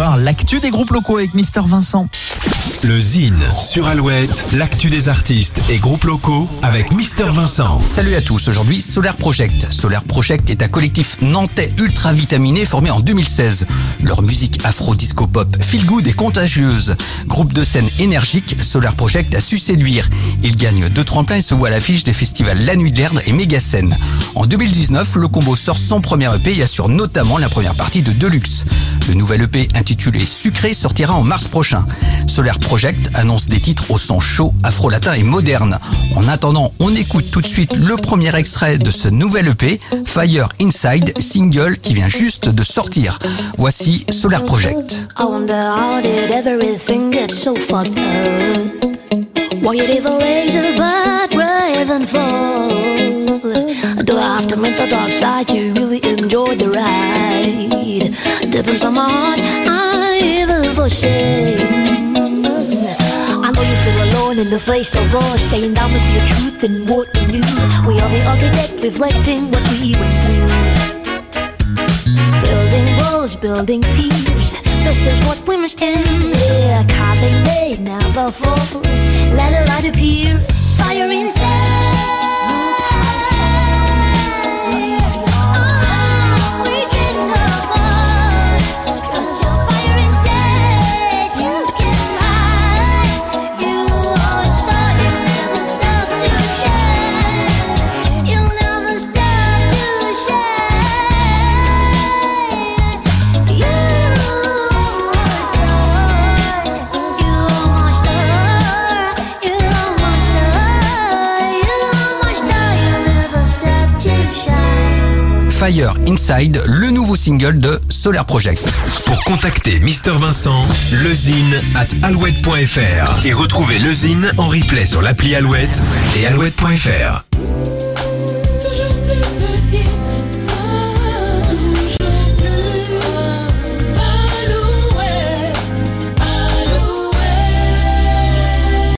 l'actu des groupes locaux avec Mister Vincent. Le Zine sur Alouette, l'actu des artistes et groupes locaux avec Mister Vincent. Salut à tous, aujourd'hui Solar Project. Solar Project est un collectif nantais ultra vitaminé formé en 2016. Leur musique afro-disco pop feel good et contagieuse. Groupe de scène énergique, Solar Project a su séduire. Il gagne deux tremplins et se voit à l'affiche des festivals La Nuit de et Scène. En 2019, le combo sort son premier EP et assure notamment la première partie de Deluxe. Le nouvel EP intitulé Sucré sortira en mars prochain. Project annonce des titres au son chaud, afro-latin et moderne. En attendant, on écoute tout de suite le premier extrait de ce nouvel EP, Fire Inside, single qui vient juste de sortir. Voici Solar Project. You in the face of all saying down with your truth and what you knew. We are the architect reflecting what we went through. Building walls, building fears. This is what we must end. Yeah, carving may never fall. Let a light appear. Fire inside. Inside, le nouveau single de Solar Project. Pour contacter Mister Vincent, lezine at alouette.fr et retrouver le Zine en replay sur l'appli Alouette et alouette.fr.